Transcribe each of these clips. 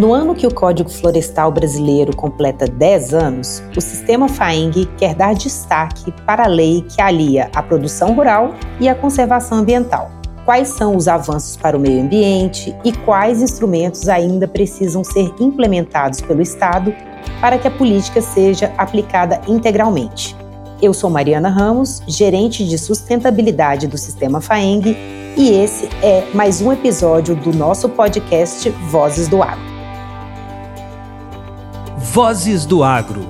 No ano que o Código Florestal Brasileiro completa 10 anos, o sistema FAENG quer dar destaque para a lei que alia a produção rural e a conservação ambiental. Quais são os avanços para o meio ambiente e quais instrumentos ainda precisam ser implementados pelo Estado para que a política seja aplicada integralmente? Eu sou Mariana Ramos, gerente de sustentabilidade do sistema FAENG, e esse é mais um episódio do nosso podcast Vozes do Agro. Vozes do Agro.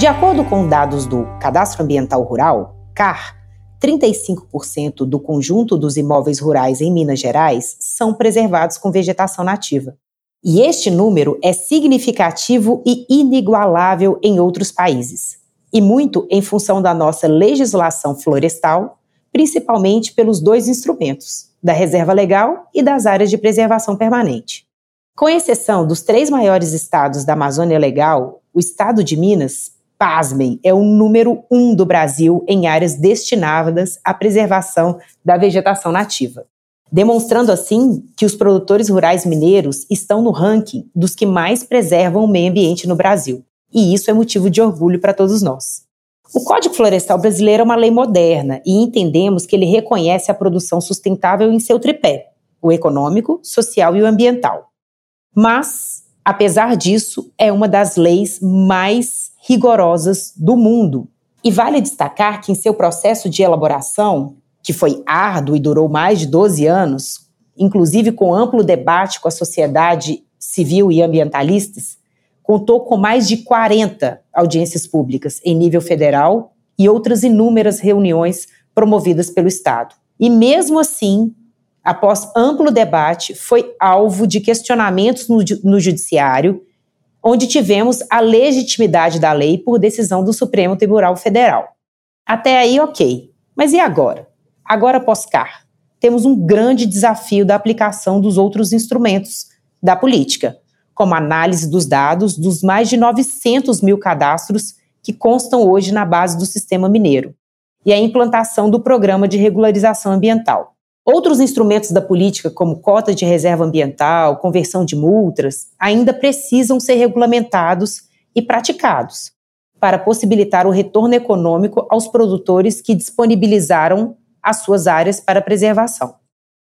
De acordo com dados do Cadastro Ambiental Rural, CAR, 35% do conjunto dos imóveis rurais em Minas Gerais são preservados com vegetação nativa. E este número é significativo e inigualável em outros países e muito em função da nossa legislação florestal, principalmente pelos dois instrumentos, da reserva legal e das áreas de preservação permanente. Com exceção dos três maiores estados da Amazônia Legal, o estado de Minas, pasmem, é o número um do Brasil em áreas destinadas à preservação da vegetação nativa. Demonstrando assim que os produtores rurais mineiros estão no ranking dos que mais preservam o meio ambiente no Brasil e isso é motivo de orgulho para todos nós. O Código Florestal Brasileiro é uma lei moderna e entendemos que ele reconhece a produção sustentável em seu tripé: o econômico, social e o ambiental. Mas, apesar disso, é uma das leis mais rigorosas do mundo. E vale destacar que em seu processo de elaboração, que foi árduo e durou mais de 12 anos, inclusive com amplo debate com a sociedade civil e ambientalistas, contou com mais de 40 audiências públicas em nível federal e outras inúmeras reuniões promovidas pelo Estado. E mesmo assim, após amplo debate, foi alvo de questionamentos no, no Judiciário, onde tivemos a legitimidade da lei por decisão do Supremo Tribunal Federal. Até aí, ok. Mas e agora? Agora, pós-CAR, temos um grande desafio da aplicação dos outros instrumentos da política, como análise dos dados dos mais de 900 mil cadastros que constam hoje na base do sistema mineiro, e a implantação do programa de regularização ambiental. Outros instrumentos da política, como cota de reserva ambiental, conversão de multas, ainda precisam ser regulamentados e praticados para possibilitar o retorno econômico aos produtores que disponibilizaram as suas áreas para preservação.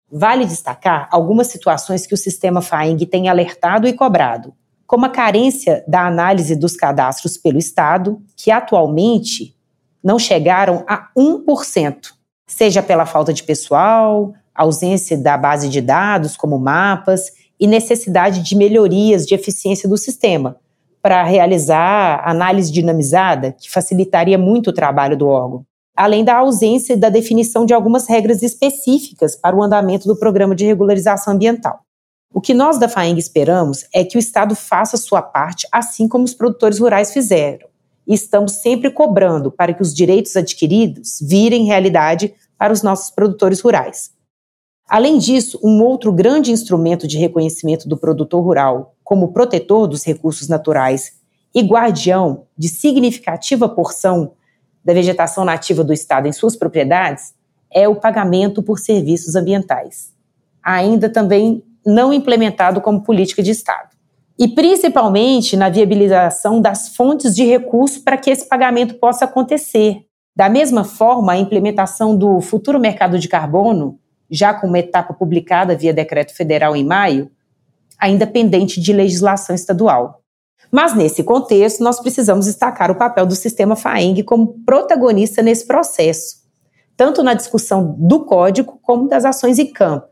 Vale destacar algumas situações que o sistema FAENG tem alertado e cobrado, como a carência da análise dos cadastros pelo Estado, que atualmente não chegaram a 1%, seja pela falta de pessoal, ausência da base de dados, como mapas, e necessidade de melhorias de eficiência do sistema, para realizar análise dinamizada, que facilitaria muito o trabalho do órgão além da ausência da definição de algumas regras específicas para o andamento do programa de regularização ambiental. O que nós da FAENG esperamos é que o Estado faça sua parte, assim como os produtores rurais fizeram. E estamos sempre cobrando para que os direitos adquiridos virem realidade para os nossos produtores rurais. Além disso, um outro grande instrumento de reconhecimento do produtor rural como protetor dos recursos naturais e guardião de significativa porção da vegetação nativa do Estado em suas propriedades é o pagamento por serviços ambientais, ainda também não implementado como política de Estado. E principalmente na viabilização das fontes de recursos para que esse pagamento possa acontecer. Da mesma forma, a implementação do futuro mercado de carbono, já com uma etapa publicada via decreto federal em maio, ainda pendente de legislação estadual. Mas nesse contexto, nós precisamos destacar o papel do sistema FAENG como protagonista nesse processo, tanto na discussão do código como das ações em campo.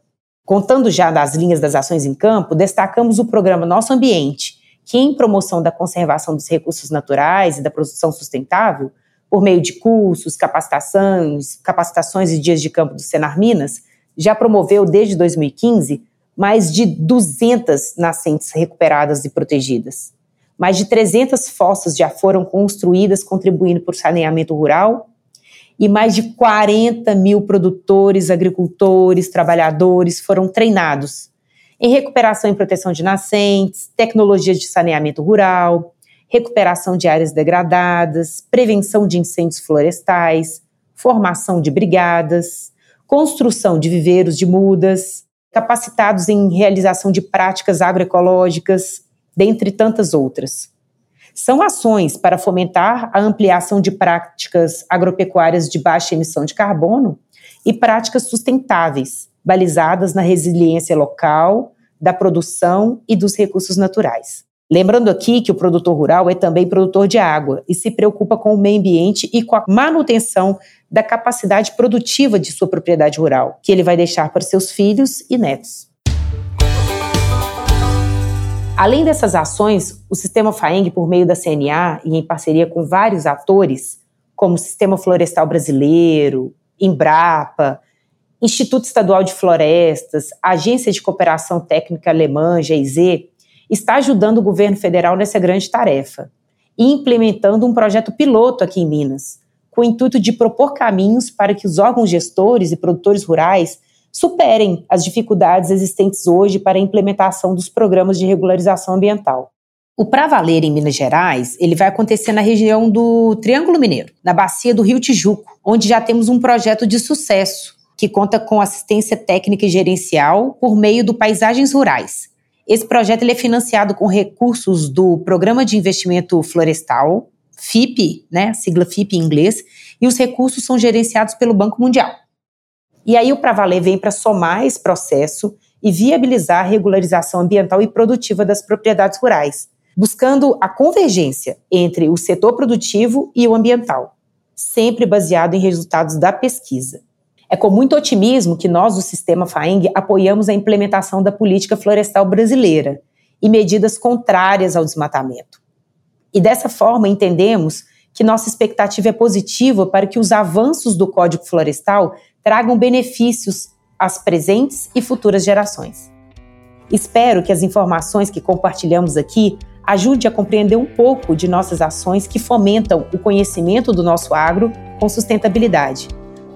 Contando já das linhas das ações em campo, destacamos o programa Nosso Ambiente, que, em promoção da conservação dos recursos naturais e da produção sustentável, por meio de cursos, capacitações, capacitações e dias de campo do Senar Minas, já promoveu desde 2015 mais de 200 nascentes recuperadas e protegidas. Mais de 300 fossas já foram construídas, contribuindo para o saneamento rural. E mais de 40 mil produtores, agricultores, trabalhadores foram treinados em recuperação e proteção de nascentes, tecnologias de saneamento rural, recuperação de áreas degradadas, prevenção de incêndios florestais, formação de brigadas, construção de viveiros de mudas, capacitados em realização de práticas agroecológicas, dentre tantas outras. São ações para fomentar a ampliação de práticas agropecuárias de baixa emissão de carbono e práticas sustentáveis, balizadas na resiliência local, da produção e dos recursos naturais. Lembrando aqui que o produtor rural é também produtor de água e se preocupa com o meio ambiente e com a manutenção da capacidade produtiva de sua propriedade rural, que ele vai deixar para seus filhos e netos. Além dessas ações, o Sistema FAENG, por meio da CNA e em parceria com vários atores, como o Sistema Florestal Brasileiro, Embrapa, Instituto Estadual de Florestas, Agência de Cooperação Técnica Alemã, GIZ, está ajudando o governo federal nessa grande tarefa e implementando um projeto piloto aqui em Minas, com o intuito de propor caminhos para que os órgãos gestores e produtores rurais superem as dificuldades existentes hoje para a implementação dos programas de regularização ambiental. O Pra Valer em Minas Gerais, ele vai acontecer na região do Triângulo Mineiro, na bacia do Rio Tijuco, onde já temos um projeto de sucesso que conta com assistência técnica e gerencial por meio do Paisagens Rurais. Esse projeto ele é financiado com recursos do Programa de Investimento Florestal, FIP, né, sigla FIP em inglês, e os recursos são gerenciados pelo Banco Mundial. E aí o Pra Valer vem para somar esse processo e viabilizar a regularização ambiental e produtiva das propriedades rurais, buscando a convergência entre o setor produtivo e o ambiental, sempre baseado em resultados da pesquisa. É com muito otimismo que nós, do Sistema FAENG, apoiamos a implementação da política florestal brasileira e medidas contrárias ao desmatamento. E dessa forma entendemos que nossa expectativa é positiva para que os avanços do Código Florestal tragam benefícios às presentes e futuras gerações. Espero que as informações que compartilhamos aqui ajude a compreender um pouco de nossas ações que fomentam o conhecimento do nosso agro com sustentabilidade.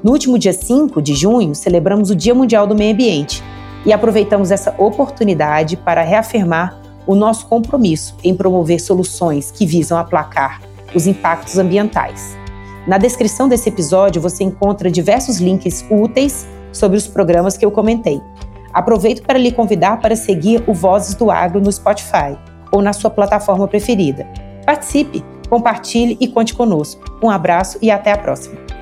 No último dia 5 de junho, celebramos o Dia Mundial do Meio Ambiente e aproveitamos essa oportunidade para reafirmar o nosso compromisso em promover soluções que visam aplacar os impactos ambientais. Na descrição desse episódio você encontra diversos links úteis sobre os programas que eu comentei. Aproveito para lhe convidar para seguir o Vozes do Agro no Spotify ou na sua plataforma preferida. Participe, compartilhe e conte conosco. Um abraço e até a próxima.